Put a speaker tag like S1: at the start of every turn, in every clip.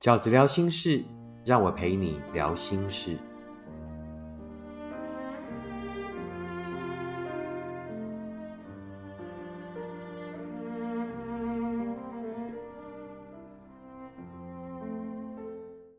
S1: 饺子聊心事，让我陪你聊心事。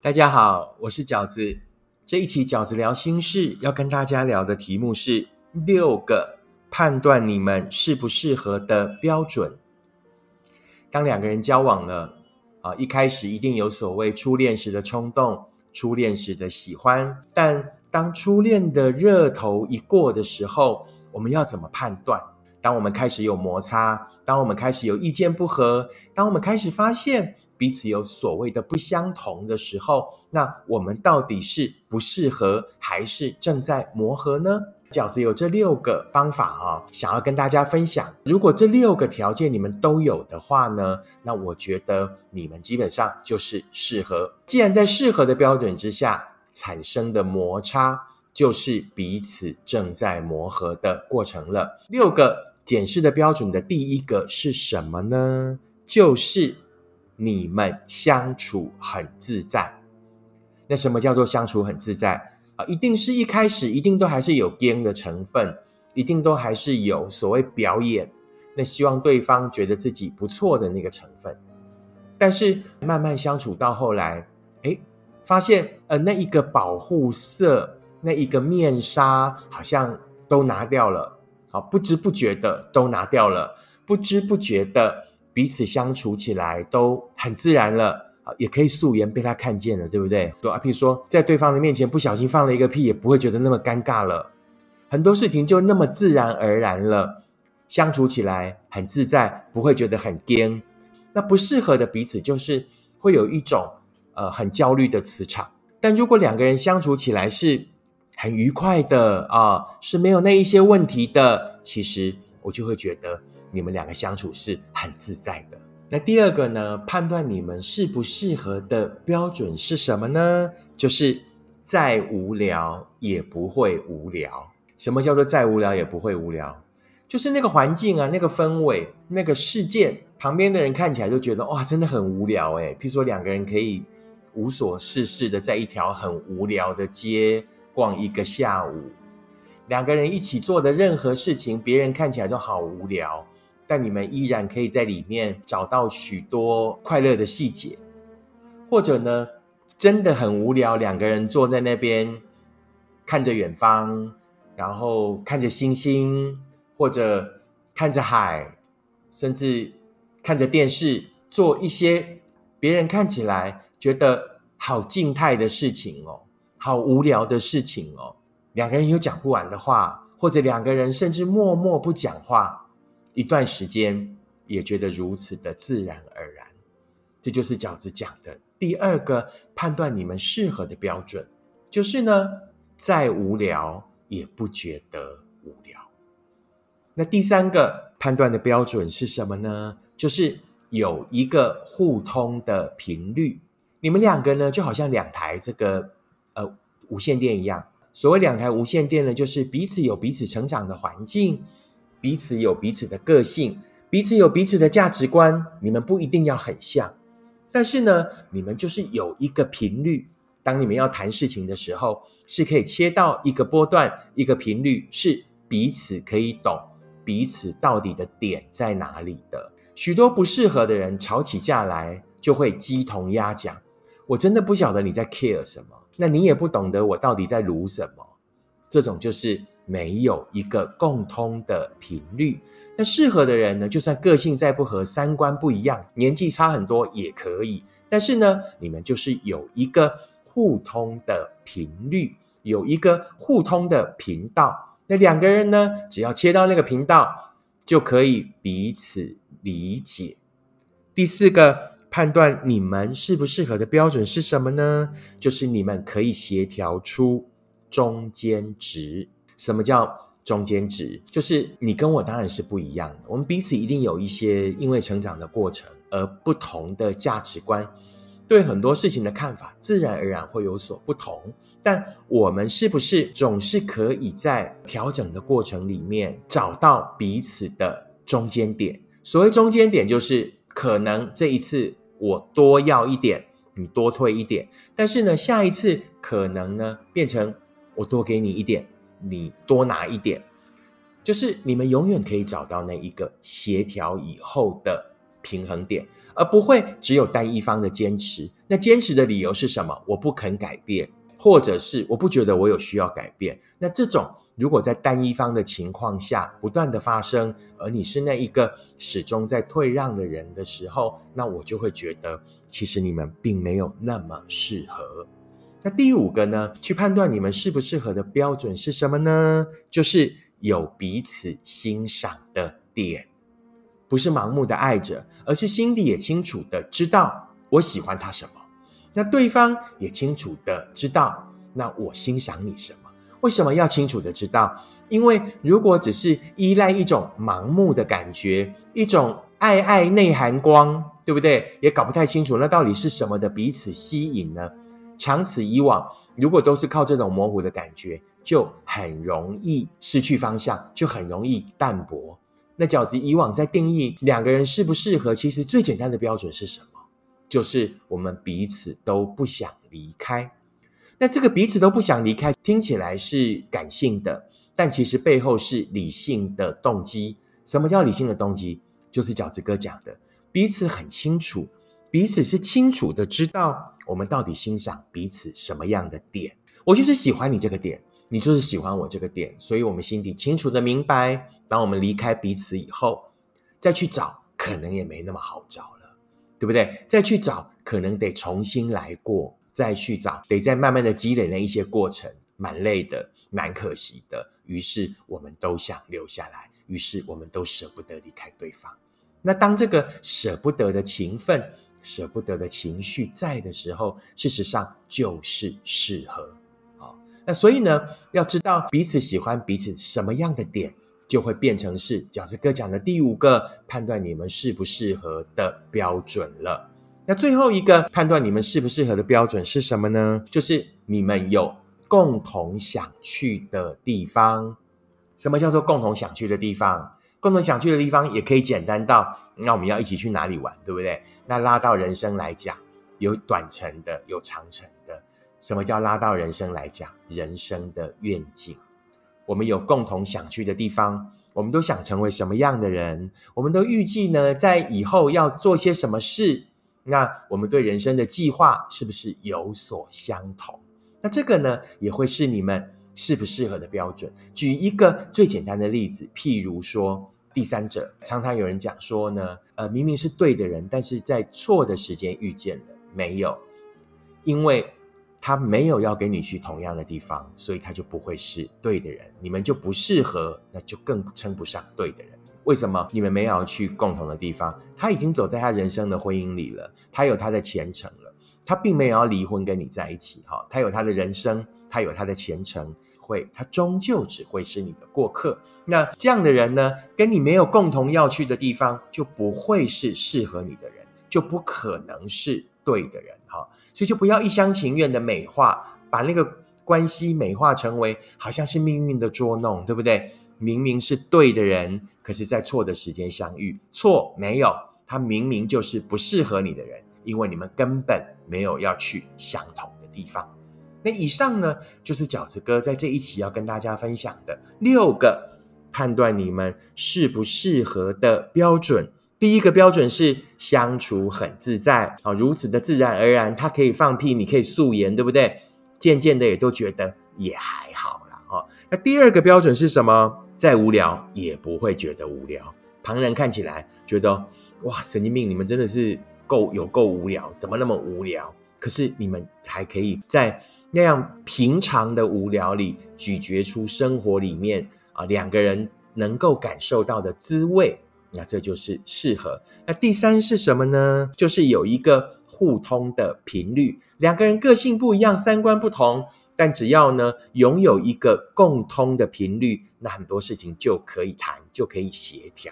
S1: 大家好，我是饺子。这一期饺子聊心事要跟大家聊的题目是六个判断你们适不适合的标准。当两个人交往了。啊，一开始一定有所谓初恋时的冲动，初恋时的喜欢，但当初恋的热头一过的时候，我们要怎么判断？当我们开始有摩擦，当我们开始有意见不合，当我们开始发现彼此有所谓的不相同的时候，那我们到底是不适合，还是正在磨合呢？饺子有这六个方法啊，想要跟大家分享。如果这六个条件你们都有的话呢，那我觉得你们基本上就是适合。既然在适合的标准之下产生的摩擦，就是彼此正在磨合的过程了。六个检视的标准的第一个是什么呢？就是你们相处很自在。那什么叫做相处很自在？啊，一定是一开始一定都还是有 game 的成分，一定都还是有所谓表演，那希望对方觉得自己不错的那个成分。但是慢慢相处到后来，哎，发现呃那一个保护色，那一个面纱好像都拿掉了，好不知不觉的都拿掉了，不知不觉的彼此相处起来都很自然了。啊，也可以素颜被他看见了，对不对？对啊，譬如说在对方的面前不小心放了一个屁，也不会觉得那么尴尬了。很多事情就那么自然而然了，相处起来很自在，不会觉得很颠。那不适合的彼此，就是会有一种呃很焦虑的磁场。但如果两个人相处起来是很愉快的啊，是没有那一些问题的，其实我就会觉得你们两个相处是很自在的。那第二个呢？判断你们适不适合的标准是什么呢？就是再无聊也不会无聊。什么叫做再无聊也不会无聊？就是那个环境啊，那个氛围，那个事件，旁边的人看起来就觉得哇，真的很无聊哎。譬如说两个人可以无所事事的在一条很无聊的街逛一个下午，两个人一起做的任何事情，别人看起来都好无聊。但你们依然可以在里面找到许多快乐的细节，或者呢，真的很无聊，两个人坐在那边看着远方，然后看着星星，或者看着海，甚至看着电视，做一些别人看起来觉得好静态的事情哦，好无聊的事情哦。两个人有讲不完的话，或者两个人甚至默默不讲话。一段时间也觉得如此的自然而然，这就是饺子讲的第二个判断你们适合的标准，就是呢，再无聊也不觉得无聊。那第三个判断的标准是什么呢？就是有一个互通的频率，你们两个呢就好像两台这个呃无线电一样。所谓两台无线电呢，就是彼此有彼此成长的环境。彼此有彼此的个性，彼此有彼此的价值观。你们不一定要很像，但是呢，你们就是有一个频率。当你们要谈事情的时候，是可以切到一个波段、一个频率，是彼此可以懂彼此到底的点在哪里的。许多不适合的人吵起架来就会鸡同鸭讲。我真的不晓得你在 care 什么，那你也不懂得我到底在撸什么。这种就是。没有一个共通的频率，那适合的人呢？就算个性再不合，三观不一样，年纪差很多也可以。但是呢，你们就是有一个互通的频率，有一个互通的频道。那两个人呢，只要切到那个频道，就可以彼此理解。第四个判断你们适不适合的标准是什么呢？就是你们可以协调出中间值。什么叫中间值？就是你跟我当然是不一样的，我们彼此一定有一些因为成长的过程而不同的价值观，对很多事情的看法自然而然会有所不同。但我们是不是总是可以在调整的过程里面找到彼此的中间点？所谓中间点，就是可能这一次我多要一点，你多退一点，但是呢，下一次可能呢变成我多给你一点，你多拿一点，就是你们永远可以找到那一个协调以后的平衡点，而不会只有单一方的坚持。那坚持的理由是什么？我不肯改变，或者是我不觉得我有需要改变。那这种。如果在单一方的情况下不断的发生，而你是那一个始终在退让的人的时候，那我就会觉得，其实你们并没有那么适合。那第五个呢，去判断你们适不适合的标准是什么呢？就是有彼此欣赏的点，不是盲目的爱着，而是心底也清楚的知道我喜欢他什么，那对方也清楚的知道，那我欣赏你什么。为什么要清楚的知道？因为如果只是依赖一种盲目的感觉，一种爱爱内涵光，对不对？也搞不太清楚那到底是什么的彼此吸引呢？长此以往，如果都是靠这种模糊的感觉，就很容易失去方向，就很容易淡薄。那饺子以往在定义两个人适不适合，其实最简单的标准是什么？就是我们彼此都不想离开。那这个彼此都不想离开，听起来是感性的，但其实背后是理性的动机。什么叫理性的动机？就是饺子哥讲的，彼此很清楚，彼此是清楚的知道我们到底欣赏彼此什么样的点。我就是喜欢你这个点，你就是喜欢我这个点，所以我们心底清楚的明白，当我们离开彼此以后，再去找，可能也没那么好找了，对不对？再去找，可能得重新来过。再去找，得再慢慢的积累那一些过程，蛮累的，蛮可惜的。于是我们都想留下来，于是我们都舍不得离开对方。那当这个舍不得的情分、舍不得的情绪在的时候，事实上就是适合。好，那所以呢，要知道彼此喜欢彼此什么样的点，就会变成是饺子哥讲的第五个判断你们适不适合的标准了。那最后一个判断你们适不适合的标准是什么呢？就是你们有共同想去的地方。什么叫做共同想去的地方？共同想去的地方也可以简单到，那我们要一起去哪里玩，对不对？那拉到人生来讲，有短程的，有长程的。什么叫拉到人生来讲？人生的愿景，我们有共同想去的地方，我们都想成为什么样的人？我们都预计呢，在以后要做些什么事？那我们对人生的计划是不是有所相同？那这个呢，也会是你们适不适合的标准。举一个最简单的例子，譬如说，第三者常常有人讲说呢，呃，明明是对的人，但是在错的时间遇见了，没有，因为他没有要跟你去同样的地方，所以他就不会是对的人，你们就不适合，那就更称不上对的人。为什么你们没有去共同的地方？他已经走在他人生的婚姻里了，他有他的前程了，他并没有要离婚跟你在一起哈，他有他的人生，他有他的前程，会他终究只会是你的过客。那这样的人呢，跟你没有共同要去的地方，就不会是适合你的人，就不可能是对的人哈。所以就不要一厢情愿的美化，把那个关系美化成为好像是命运的捉弄，对不对？明明是对的人，可是在错的时间相遇。错没有，他明明就是不适合你的人，因为你们根本没有要去相同的地方。那以上呢，就是饺子哥在这一期要跟大家分享的六个判断你们适不适合的标准。第一个标准是相处很自在啊，如此的自然而然，他可以放屁，你可以素颜，对不对？渐渐的也都觉得也还好了哈。那第二个标准是什么？再无聊也不会觉得无聊，旁人看起来觉得哇，神经病！你们真的是够有够无聊，怎么那么无聊？可是你们还可以在那样平常的无聊里咀嚼出生活里面啊两个人能够感受到的滋味，那这就是适合。那第三是什么呢？就是有一个互通的频率，两个人个性不一样，三观不同。但只要呢拥有一个共通的频率，那很多事情就可以谈，就可以协调。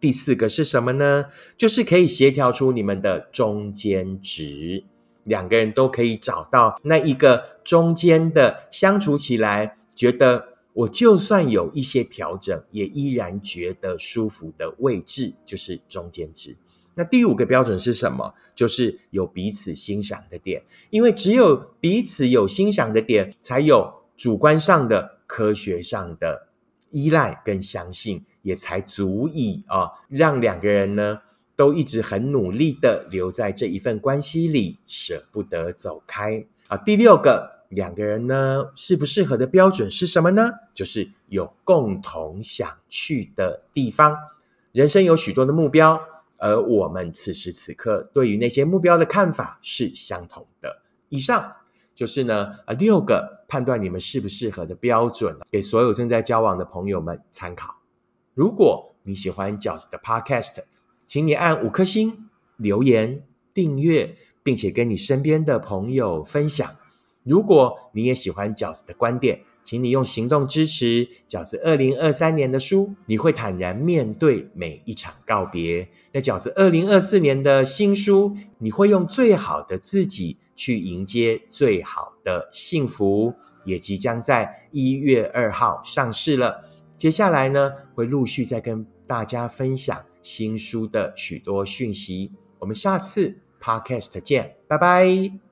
S1: 第四个是什么呢？就是可以协调出你们的中间值，两个人都可以找到那一个中间的相处起来，觉得我就算有一些调整，也依然觉得舒服的位置，就是中间值。那第五个标准是什么？就是有彼此欣赏的点，因为只有彼此有欣赏的点，才有主观上的、科学上的依赖跟相信，也才足以啊，让两个人呢都一直很努力的留在这一份关系里，舍不得走开啊。第六个，两个人呢适不适合的标准是什么呢？就是有共同想去的地方。人生有许多的目标。而我们此时此刻对于那些目标的看法是相同的。以上就是呢，呃，六个判断你们适不适合的标准，给所有正在交往的朋友们参考。如果你喜欢饺子的 Podcast，请你按五颗星、留言、订阅，并且跟你身边的朋友分享。如果你也喜欢饺子的观点，请你用行动支持饺子二零二三年的书，你会坦然面对每一场告别。那饺子二零二四年的新书，你会用最好的自己去迎接最好的幸福，也即将在一月二号上市了。接下来呢，会陆续再跟大家分享新书的许多讯息。我们下次 Podcast 见，拜拜。